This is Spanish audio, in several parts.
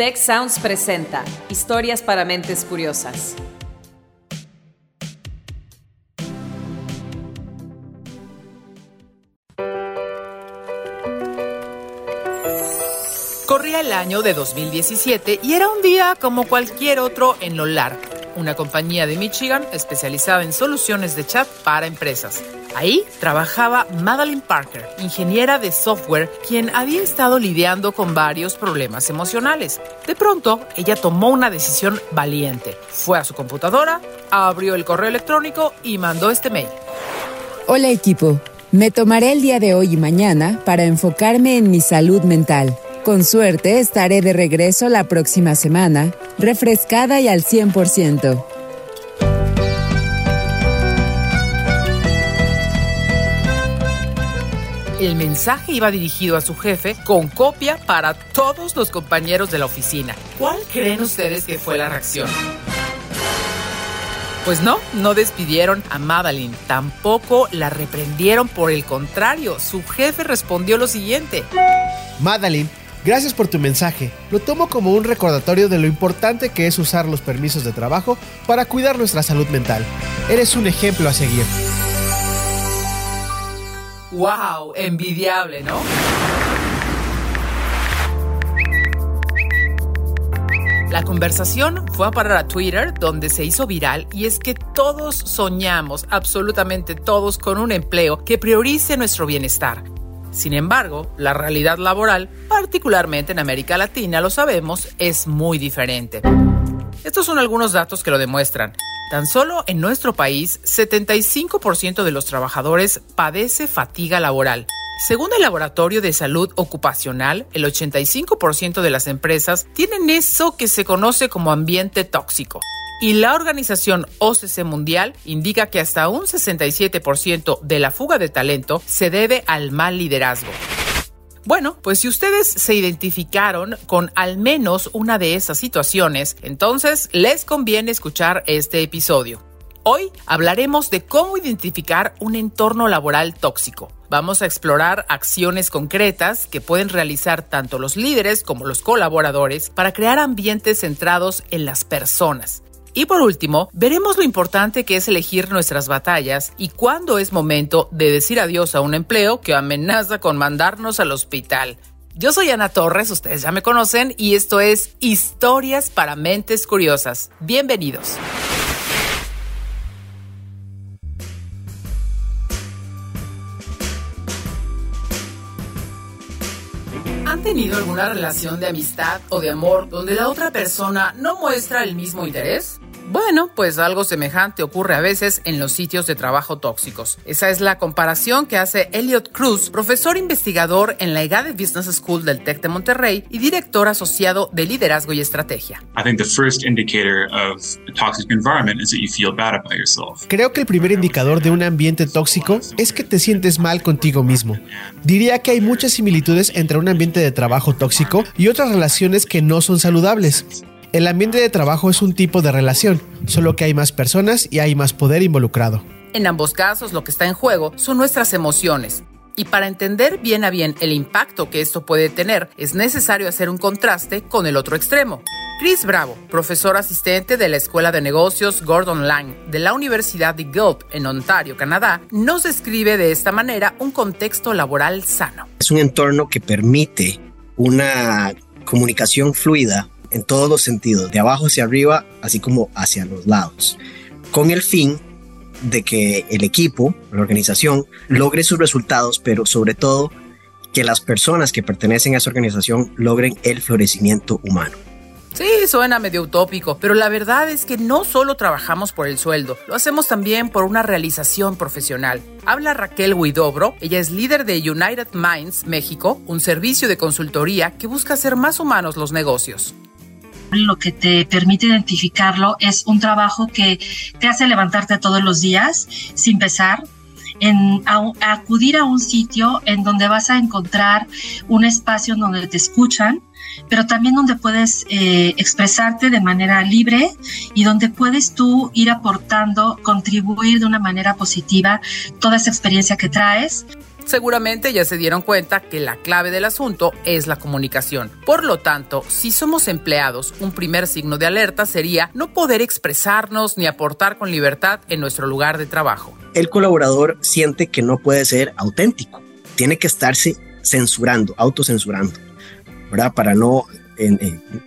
Tech Sounds presenta Historias para mentes curiosas. Corría el año de 2017 y era un día como cualquier otro en Lolar, una compañía de Michigan especializada en soluciones de chat para empresas. Ahí trabajaba Madeline Parker, ingeniera de software, quien había estado lidiando con varios problemas emocionales. De pronto, ella tomó una decisión valiente. Fue a su computadora, abrió el correo electrónico y mandó este mail. Hola equipo, me tomaré el día de hoy y mañana para enfocarme en mi salud mental. Con suerte estaré de regreso la próxima semana, refrescada y al 100%. El mensaje iba dirigido a su jefe con copia para todos los compañeros de la oficina. ¿Cuál creen ustedes que fue la reacción? Pues no, no despidieron a Madeline, tampoco la reprendieron, por el contrario, su jefe respondió lo siguiente. Madeline, gracias por tu mensaje. Lo tomo como un recordatorio de lo importante que es usar los permisos de trabajo para cuidar nuestra salud mental. Eres un ejemplo a seguir. ¡Wow! Envidiable, ¿no? La conversación fue a parar a Twitter, donde se hizo viral, y es que todos soñamos, absolutamente todos, con un empleo que priorice nuestro bienestar. Sin embargo, la realidad laboral, particularmente en América Latina, lo sabemos, es muy diferente. Estos son algunos datos que lo demuestran. Tan solo en nuestro país, 75% de los trabajadores padece fatiga laboral. Según el Laboratorio de Salud Ocupacional, el 85% de las empresas tienen eso que se conoce como ambiente tóxico. Y la organización OCC Mundial indica que hasta un 67% de la fuga de talento se debe al mal liderazgo. Bueno, pues si ustedes se identificaron con al menos una de esas situaciones, entonces les conviene escuchar este episodio. Hoy hablaremos de cómo identificar un entorno laboral tóxico. Vamos a explorar acciones concretas que pueden realizar tanto los líderes como los colaboradores para crear ambientes centrados en las personas. Y por último, veremos lo importante que es elegir nuestras batallas y cuándo es momento de decir adiós a un empleo que amenaza con mandarnos al hospital. Yo soy Ana Torres, ustedes ya me conocen, y esto es Historias para Mentes Curiosas. Bienvenidos. ¿Han tenido alguna relación de amistad o de amor donde la otra persona no muestra el mismo interés? Bueno, pues algo semejante ocurre a veces en los sitios de trabajo tóxicos. Esa es la comparación que hace Elliot Cruz, profesor investigador en la EGADE Business School del TEC de Monterrey y director asociado de liderazgo y estrategia. Creo que el primer indicador de un ambiente tóxico es que te sientes mal contigo mismo. Diría que hay muchas similitudes entre un ambiente de trabajo tóxico y otras relaciones que no son saludables. El ambiente de trabajo es un tipo de relación, solo que hay más personas y hay más poder involucrado. En ambos casos lo que está en juego son nuestras emociones. Y para entender bien a bien el impacto que esto puede tener, es necesario hacer un contraste con el otro extremo. Chris Bravo, profesor asistente de la Escuela de Negocios Gordon Lang de la Universidad de Guelph en Ontario, Canadá, nos describe de esta manera un contexto laboral sano. Es un entorno que permite una comunicación fluida en todos los sentidos, de abajo hacia arriba, así como hacia los lados, con el fin de que el equipo, la organización, logre sus resultados, pero sobre todo que las personas que pertenecen a esa organización logren el florecimiento humano. Sí, suena medio utópico, pero la verdad es que no solo trabajamos por el sueldo, lo hacemos también por una realización profesional. Habla Raquel Huidobro, ella es líder de United Minds México, un servicio de consultoría que busca hacer más humanos los negocios lo que te permite identificarlo es un trabajo que te hace levantarte todos los días sin pesar, en acudir a un sitio en donde vas a encontrar un espacio donde te escuchan, pero también donde puedes eh, expresarte de manera libre y donde puedes tú ir aportando, contribuir de una manera positiva toda esa experiencia que traes Seguramente ya se dieron cuenta que la clave del asunto es la comunicación. Por lo tanto, si somos empleados, un primer signo de alerta sería no poder expresarnos ni aportar con libertad en nuestro lugar de trabajo. El colaborador siente que no puede ser auténtico, tiene que estarse censurando, autocensurando, ¿verdad? Para no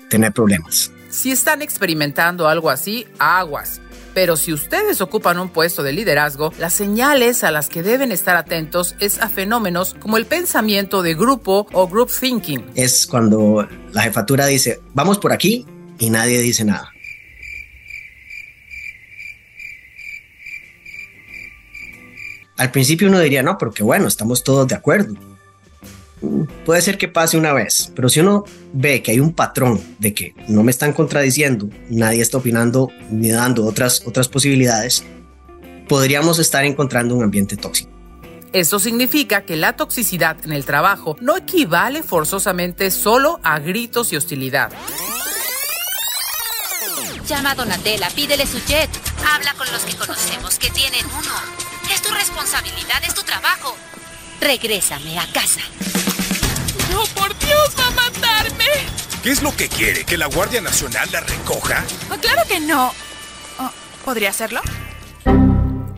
tener problemas. Si están experimentando algo así, aguas. Pero si ustedes ocupan un puesto de liderazgo, las señales a las que deben estar atentos es a fenómenos como el pensamiento de grupo o group thinking. Es cuando la jefatura dice, vamos por aquí y nadie dice nada. Al principio uno diría, no, pero qué bueno, estamos todos de acuerdo puede ser que pase una vez, pero si uno ve que hay un patrón de que no me están contradiciendo, nadie está opinando ni dando otras, otras posibilidades, podríamos estar encontrando un ambiente tóxico. Eso significa que la toxicidad en el trabajo no equivale forzosamente solo a gritos y hostilidad. Llama a Donatella, pídele su jet. Habla con los que conocemos que tienen uno. Es tu responsabilidad, es tu trabajo. Regrésame a casa. ¡No, por Dios, va a matarme! ¿Qué es lo que quiere? ¿Que la Guardia Nacional la recoja? Oh, claro que no. Oh, ¿Podría hacerlo?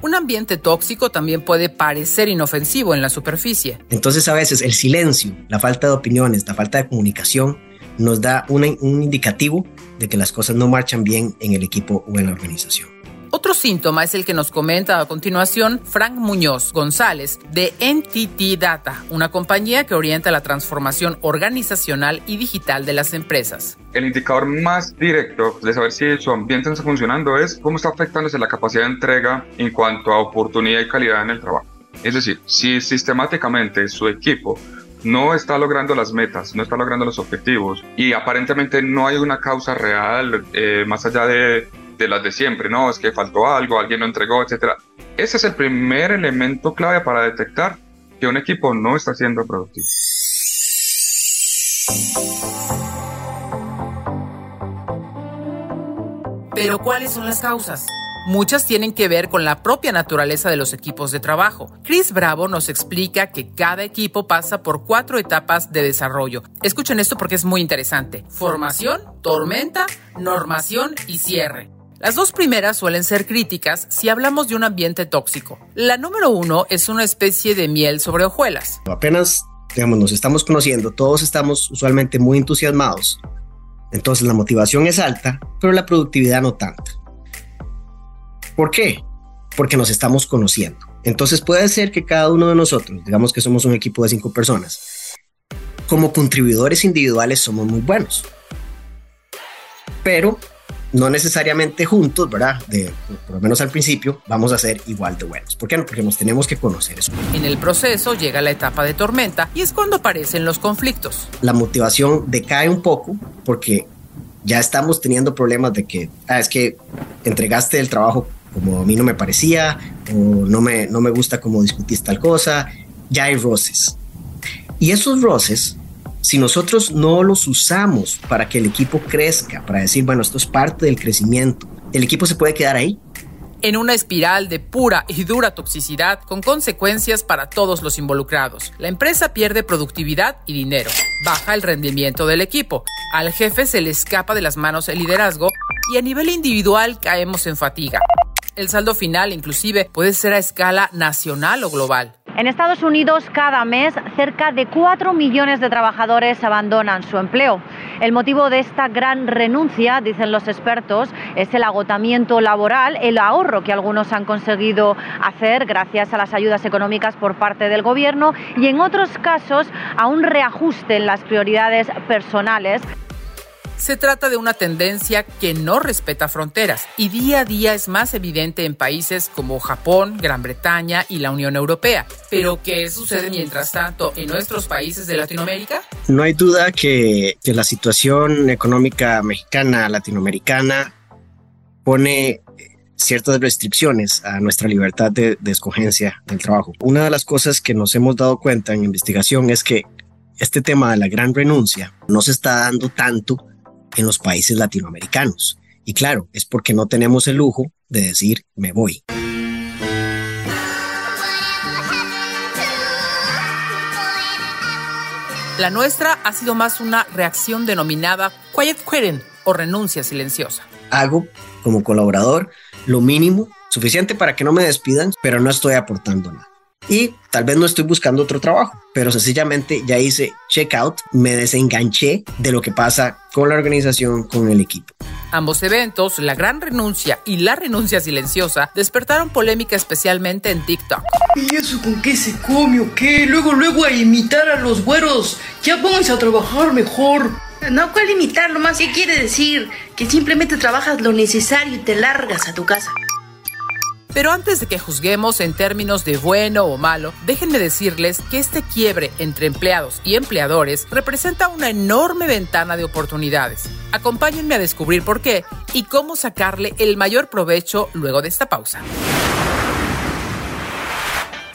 Un ambiente tóxico también puede parecer inofensivo en la superficie. Entonces a veces el silencio, la falta de opiniones, la falta de comunicación nos da un indicativo de que las cosas no marchan bien en el equipo o en la organización. Otro síntoma es el que nos comenta a continuación Frank Muñoz González de NTT Data, una compañía que orienta la transformación organizacional y digital de las empresas. El indicador más directo de saber si su ambiente está funcionando es cómo está afectándose la capacidad de entrega en cuanto a oportunidad y calidad en el trabajo. Es decir, si sistemáticamente su equipo no está logrando las metas, no está logrando los objetivos y aparentemente no hay una causa real eh, más allá de de las de siempre, ¿no? Es que faltó algo, alguien lo entregó, etcétera. Ese es el primer elemento clave para detectar que un equipo no está siendo productivo. Pero ¿cuáles son las causas? Muchas tienen que ver con la propia naturaleza de los equipos de trabajo. Chris Bravo nos explica que cada equipo pasa por cuatro etapas de desarrollo. Escuchen esto porque es muy interesante. Formación, tormenta, normación y cierre. Las dos primeras suelen ser críticas si hablamos de un ambiente tóxico. La número uno es una especie de miel sobre hojuelas. Apenas, digamos, nos estamos conociendo, todos estamos usualmente muy entusiasmados. Entonces la motivación es alta, pero la productividad no tanto. ¿Por qué? Porque nos estamos conociendo. Entonces puede ser que cada uno de nosotros, digamos que somos un equipo de cinco personas, como contribuidores individuales somos muy buenos. Pero no necesariamente juntos, ¿verdad? De, por lo menos al principio, vamos a ser igual de buenos. ¿Por qué no? Porque nos tenemos que conocer eso. En el proceso llega la etapa de tormenta y es cuando aparecen los conflictos. La motivación decae un poco porque ya estamos teniendo problemas de que, ah, es que entregaste el trabajo como a mí no me parecía o no me, no me gusta cómo discutiste tal cosa, ya hay roces. Y esos roces si nosotros no los usamos para que el equipo crezca, para decir, bueno, esto es parte del crecimiento, el equipo se puede quedar ahí. En una espiral de pura y dura toxicidad con consecuencias para todos los involucrados. La empresa pierde productividad y dinero, baja el rendimiento del equipo, al jefe se le escapa de las manos el liderazgo y a nivel individual caemos en fatiga. El saldo final inclusive puede ser a escala nacional o global. En Estados Unidos, cada mes, cerca de 4 millones de trabajadores abandonan su empleo. El motivo de esta gran renuncia, dicen los expertos, es el agotamiento laboral, el ahorro que algunos han conseguido hacer gracias a las ayudas económicas por parte del Gobierno y en otros casos a un reajuste en las prioridades personales. Se trata de una tendencia que no respeta fronteras y día a día es más evidente en países como Japón, Gran Bretaña y la Unión Europea. Pero ¿qué sucede mientras tanto en nuestros países de Latinoamérica? No hay duda que, la situación económica mexicana, latinoamericana, pone ciertas restricciones a nuestra libertad de, de, escogencia del trabajo. Una de las cosas que nos hemos dado cuenta en investigación es que este tema de la gran renuncia no se está dando tanto en los países latinoamericanos. Y claro, es porque no tenemos el lujo de decir me voy. La nuestra ha sido más una reacción denominada quiet quitting o renuncia silenciosa. Hago como colaborador lo mínimo, suficiente para que no me despidan, pero no estoy aportando nada y tal vez no estoy buscando otro trabajo, pero sencillamente ya hice checkout, me desenganché de lo que pasa con la organización, con el equipo. Ambos eventos, la gran renuncia y la renuncia silenciosa, despertaron polémica especialmente en TikTok. ¿Y eso con qué se come o qué? Luego, luego a imitar a los güeros. Ya pónganse a trabajar mejor. No, ¿cuál imitar? Lo más que quiere decir que simplemente trabajas lo necesario y te largas a tu casa. Pero antes de que juzguemos en términos de bueno o malo, déjenme decirles que este quiebre entre empleados y empleadores representa una enorme ventana de oportunidades. Acompáñenme a descubrir por qué y cómo sacarle el mayor provecho luego de esta pausa.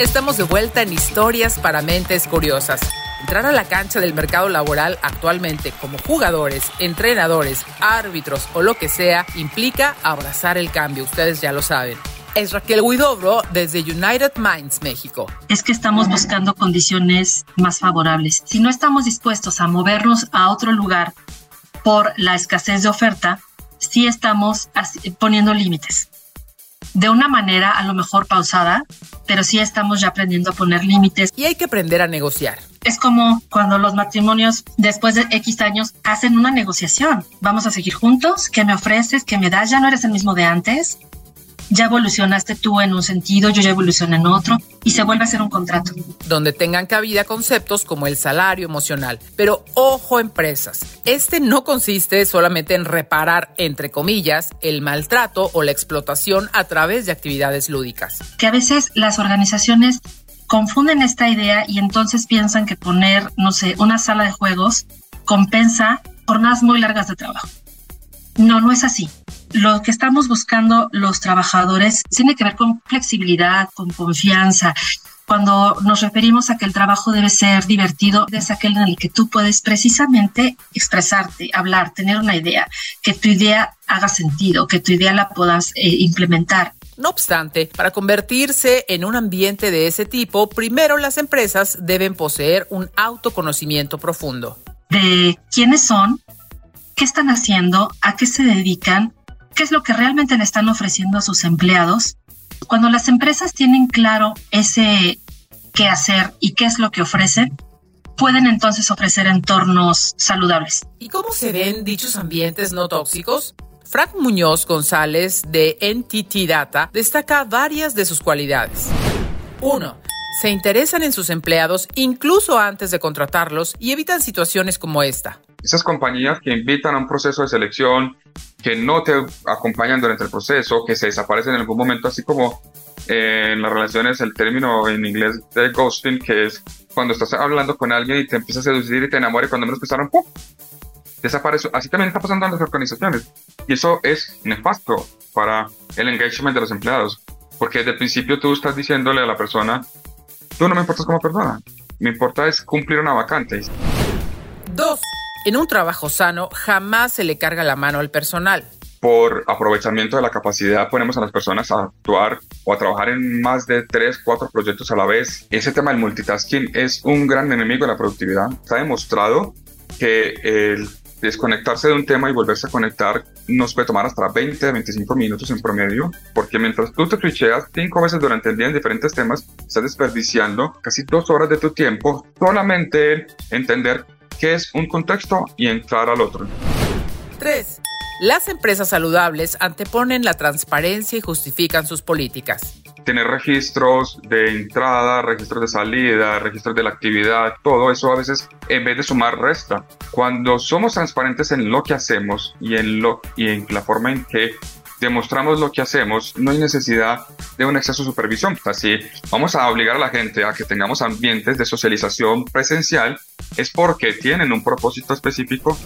Estamos de vuelta en Historias para Mentes Curiosas. Entrar a la cancha del mercado laboral actualmente como jugadores, entrenadores, árbitros o lo que sea implica abrazar el cambio, ustedes ya lo saben. Es Raquel Huidobro desde United Minds, México. Es que estamos buscando condiciones más favorables. Si no estamos dispuestos a movernos a otro lugar por la escasez de oferta, sí estamos poniendo límites de una manera a lo mejor pausada, pero sí estamos ya aprendiendo a poner límites. Y hay que aprender a negociar. Es como cuando los matrimonios después de X años hacen una negociación. Vamos a seguir juntos, ¿qué me ofreces? ¿Qué me das? Ya no eres el mismo de antes ya evolucionaste tú en un sentido, yo ya evolucioné en otro y se vuelve a ser un contrato. Donde tengan cabida conceptos como el salario emocional. Pero ojo empresas, este no consiste solamente en reparar, entre comillas, el maltrato o la explotación a través de actividades lúdicas. Que a veces las organizaciones confunden esta idea y entonces piensan que poner, no sé, una sala de juegos compensa jornadas muy largas de trabajo. No, no es así lo que estamos buscando los trabajadores tiene que ver con flexibilidad, con confianza. Cuando nos referimos a que el trabajo debe ser divertido, es aquel en el que tú puedes precisamente expresarte, hablar, tener una idea, que tu idea haga sentido, que tu idea la puedas eh, implementar. No obstante, para convertirse en un ambiente de ese tipo, primero las empresas deben poseer un autoconocimiento profundo. De quiénes son, qué están haciendo, a qué se dedican, qué es lo que realmente le están ofreciendo a sus empleados. Cuando las empresas tienen claro ese qué hacer y qué es lo que ofrecen, pueden entonces ofrecer entornos saludables. ¿Y cómo se ven dichos ambientes no tóxicos? Frank Muñoz González de NTT Data destaca varias de sus cualidades. 1. Se interesan en sus empleados incluso antes de contratarlos y evitan situaciones como esta. Esas compañías que invitan a un proceso de selección, que no te acompañan durante el proceso, que se desaparecen en algún momento, así como eh, en las relaciones el término en inglés de ghosting, que es cuando estás hablando con alguien y te empiezas a seducir y te enamoras y cuando menos pensaron, ¡pum! Desaparece. Así también está pasando en las organizaciones. Y eso es nefasto para el engagement de los empleados. Porque desde el principio tú estás diciéndole a la persona, tú no me importas como persona, me importa es cumplir una vacante. Dos, en un trabajo sano jamás se le carga la mano al personal. Por aprovechamiento de la capacidad ponemos a las personas a actuar o a trabajar en más de 3, 4 proyectos a la vez. Ese tema del multitasking es un gran enemigo de la productividad. Está demostrado que el desconectarse de un tema y volverse a conectar nos puede tomar hasta 20, 25 minutos en promedio, porque mientras tú te twitcheas cinco veces durante el día en diferentes temas, estás desperdiciando casi dos horas de tu tiempo solamente en entender qué es un contexto y entrar al otro. 3. Las empresas saludables anteponen la transparencia y justifican sus políticas. tener registros de entrada, registros de salida, registros de la actividad, todo eso a veces en vez de sumar resta. Cuando somos transparentes en lo que hacemos y en, lo, y en la forma en que demostramos lo que hacemos, no hay necesidad de un exceso de supervisión. Así, vamos a obligar a la gente a que tengamos ambientes de socialización presencial, es porque tienen un propósito específico.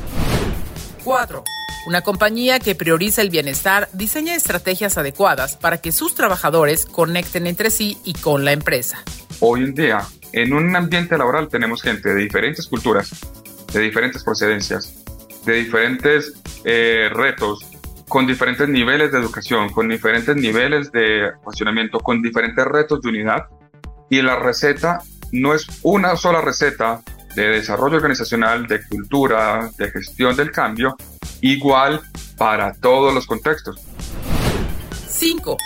4. Una compañía que prioriza el bienestar diseña estrategias adecuadas para que sus trabajadores conecten entre sí y con la empresa. Hoy en día, en un ambiente laboral tenemos gente de diferentes culturas, de diferentes procedencias, de diferentes eh, retos, con diferentes niveles de educación, con diferentes niveles de apasionamiento, con diferentes retos de unidad. Y la receta no es una sola receta de desarrollo organizacional, de cultura, de gestión del cambio, igual para todos los contextos. 5.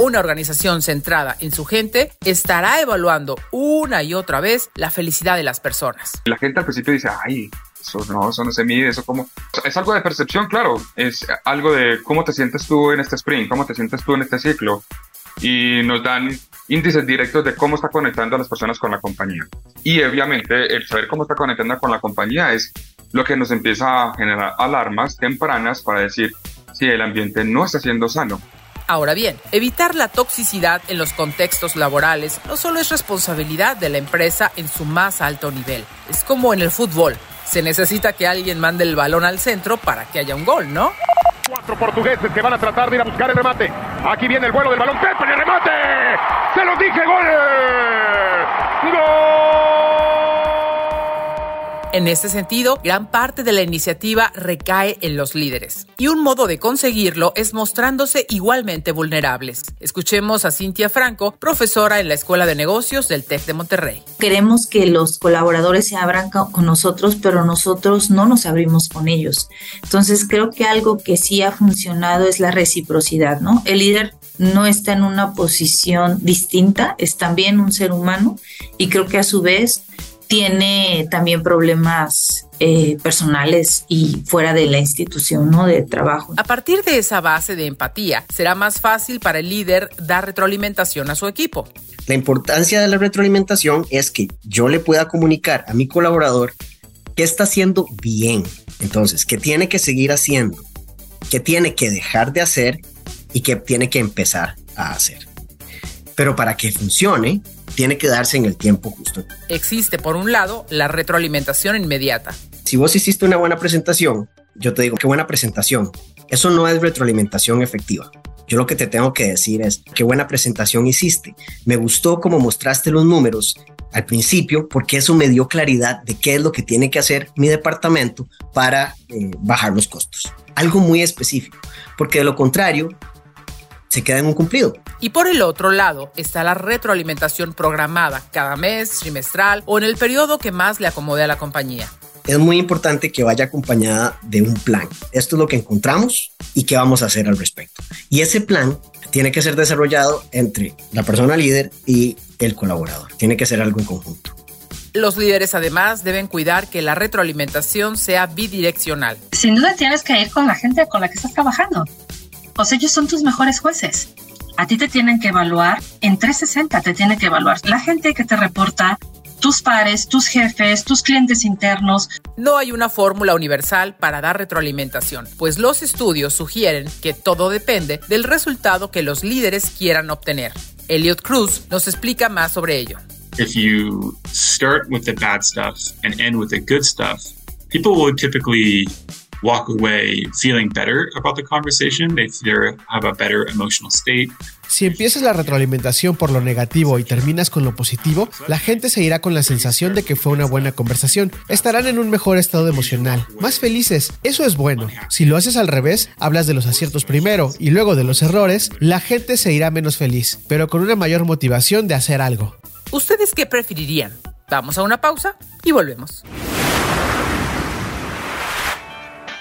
Una organización centrada en su gente estará evaluando una y otra vez la felicidad de las personas. La gente al principio dice, ay, eso no, eso no se mide, eso como... Es algo de percepción, claro, es algo de cómo te sientes tú en este sprint, cómo te sientes tú en este ciclo. Y nos dan índices directos de cómo está conectando a las personas con la compañía. Y obviamente el saber cómo está conectando con la compañía es lo que nos empieza a generar alarmas tempranas para decir si el ambiente no está siendo sano. Ahora bien, evitar la toxicidad en los contextos laborales no solo es responsabilidad de la empresa en su más alto nivel, es como en el fútbol. Se necesita que alguien mande el balón al centro para que haya un gol, ¿no? Cuatro portugueses que van a tratar de ir a buscar el remate. Aquí viene el vuelo del balón. ¡Pepe, el remate! ¡Se los dije! ¡Gol! ¡Gol! En este sentido, gran parte de la iniciativa recae en los líderes. Y un modo de conseguirlo es mostrándose igualmente vulnerables. Escuchemos a Cintia Franco, profesora en la Escuela de Negocios del TEC de Monterrey. Queremos que los colaboradores se abran con nosotros, pero nosotros no nos abrimos con ellos. Entonces, creo que algo que sí ha funcionado es la reciprocidad, ¿no? El líder no está en una posición distinta, es también un ser humano y creo que a su vez tiene también problemas eh, personales y fuera de la institución ¿no? de trabajo. A partir de esa base de empatía, será más fácil para el líder dar retroalimentación a su equipo. La importancia de la retroalimentación es que yo le pueda comunicar a mi colaborador qué está haciendo bien, entonces, qué tiene que seguir haciendo, qué tiene que dejar de hacer y qué tiene que empezar a hacer. Pero para que funcione, tiene que darse en el tiempo justo. Existe, por un lado, la retroalimentación inmediata. Si vos hiciste una buena presentación, yo te digo, qué buena presentación. Eso no es retroalimentación efectiva. Yo lo que te tengo que decir es, qué buena presentación hiciste. Me gustó cómo mostraste los números al principio, porque eso me dio claridad de qué es lo que tiene que hacer mi departamento para eh, bajar los costos. Algo muy específico, porque de lo contrario, se queda en un cumplido. Y por el otro lado está la retroalimentación programada cada mes, trimestral o en el periodo que más le acomode a la compañía. Es muy importante que vaya acompañada de un plan. Esto es lo que encontramos y qué vamos a hacer al respecto. Y ese plan tiene que ser desarrollado entre la persona líder y el colaborador. Tiene que ser algo en conjunto. Los líderes además deben cuidar que la retroalimentación sea bidireccional. Sin duda tienes que ir con la gente con la que estás trabajando. O sea, ellos son tus mejores jueces. A ti te tienen que evaluar en 360, te tiene que evaluar la gente que te reporta, tus pares, tus jefes, tus clientes internos. No hay una fórmula universal para dar retroalimentación, pues los estudios sugieren que todo depende del resultado que los líderes quieran obtener. Elliot Cruz nos explica más sobre ello. If you start with the bad stuff and end with the good stuff, people will typically walk away feeling better about the conversation. They have a better emotional state. Si empiezas la retroalimentación por lo negativo y terminas con lo positivo, la gente se irá con la sensación de que fue una buena conversación. Estarán en un mejor estado emocional, más felices. Eso es bueno. Si lo haces al revés, hablas de los aciertos primero y luego de los errores, la gente se irá menos feliz, pero con una mayor motivación de hacer algo. ¿Ustedes qué preferirían? Vamos a una pausa y volvemos.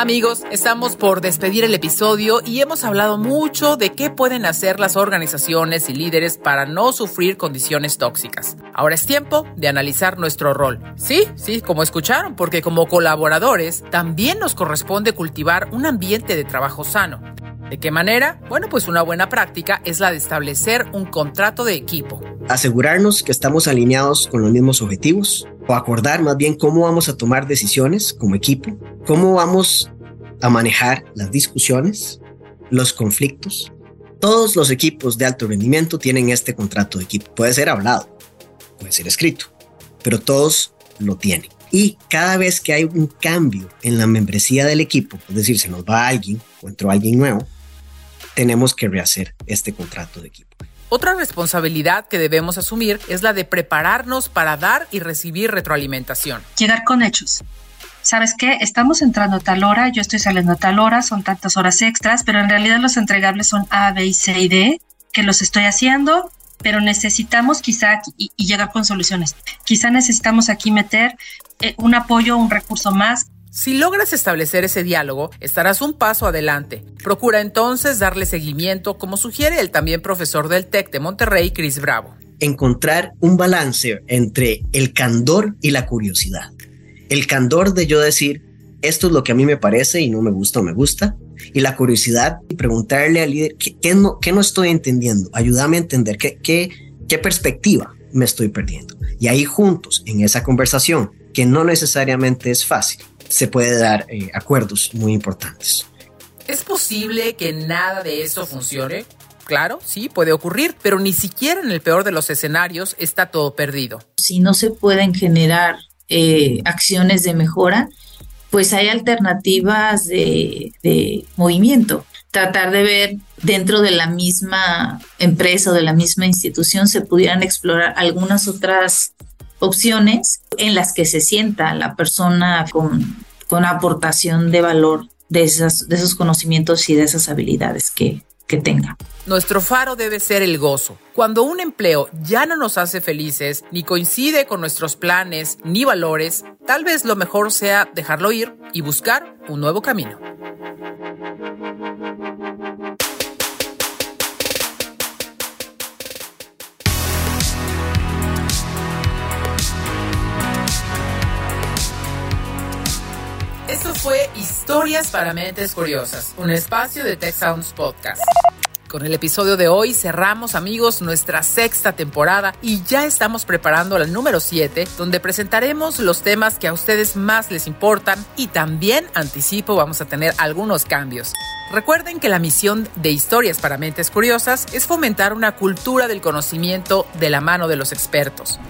Amigos, estamos por despedir el episodio y hemos hablado mucho de qué pueden hacer las organizaciones y líderes para no sufrir condiciones tóxicas. Ahora es tiempo de analizar nuestro rol. Sí, sí, como escucharon, porque como colaboradores también nos corresponde cultivar un ambiente de trabajo sano. ¿De qué manera? Bueno, pues una buena práctica es la de establecer un contrato de equipo. Asegurarnos que estamos alineados con los mismos objetivos, o acordar más bien cómo vamos a tomar decisiones como equipo, cómo vamos a manejar las discusiones, los conflictos. Todos los equipos de alto rendimiento tienen este contrato de equipo. Puede ser hablado, puede ser escrito, pero todos lo tienen. Y cada vez que hay un cambio en la membresía del equipo, es decir, se nos va alguien o entró alguien nuevo, tenemos que rehacer este contrato de equipo. Otra responsabilidad que debemos asumir es la de prepararnos para dar y recibir retroalimentación. Llegar con hechos. ¿Sabes qué? Estamos entrando a tal hora, yo estoy saliendo a tal hora, son tantas horas extras, pero en realidad los entregables son A, B y C y D, que los estoy haciendo, pero necesitamos quizá y, y llegar con soluciones. Quizá necesitamos aquí meter eh, un apoyo, un recurso más si logras establecer ese diálogo, estarás un paso adelante. Procura entonces darle seguimiento, como sugiere el también profesor del TEC de Monterrey, Chris Bravo. Encontrar un balance entre el candor y la curiosidad. El candor de yo decir, esto es lo que a mí me parece y no me gusta o me gusta. Y la curiosidad y preguntarle al líder, ¿qué, no, qué no estoy entendiendo? Ayúdame a entender qué, qué, qué perspectiva me estoy perdiendo. Y ahí juntos, en esa conversación, que no necesariamente es fácil, se puede dar eh, acuerdos muy importantes. ¿Es posible que nada de eso funcione? Claro, sí, puede ocurrir, pero ni siquiera en el peor de los escenarios está todo perdido. Si no se pueden generar eh, acciones de mejora, pues hay alternativas de, de movimiento. Tratar de ver dentro de la misma empresa o de la misma institución se pudieran explorar algunas otras opciones en las que se sienta la persona con, con aportación de valor de, esas, de esos conocimientos y de esas habilidades que, que tenga. Nuestro faro debe ser el gozo. Cuando un empleo ya no nos hace felices, ni coincide con nuestros planes ni valores, tal vez lo mejor sea dejarlo ir y buscar un nuevo camino. Historias para Mentes Curiosas, un espacio de Tech Sounds Podcast. Con el episodio de hoy cerramos amigos nuestra sexta temporada y ya estamos preparando la número 7 donde presentaremos los temas que a ustedes más les importan y también anticipo vamos a tener algunos cambios. Recuerden que la misión de Historias para Mentes Curiosas es fomentar una cultura del conocimiento de la mano de los expertos.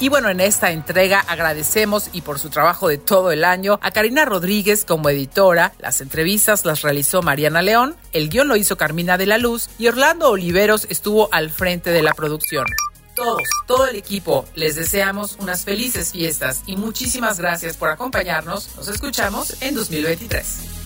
Y bueno, en esta entrega agradecemos y por su trabajo de todo el año a Karina Rodríguez como editora. Las entrevistas las realizó Mariana León, el guion lo hizo Carmina de la Luz y Orlando Oliveros estuvo al frente de la producción. Todos, todo el equipo, les deseamos unas felices fiestas y muchísimas gracias por acompañarnos. Nos escuchamos en 2023.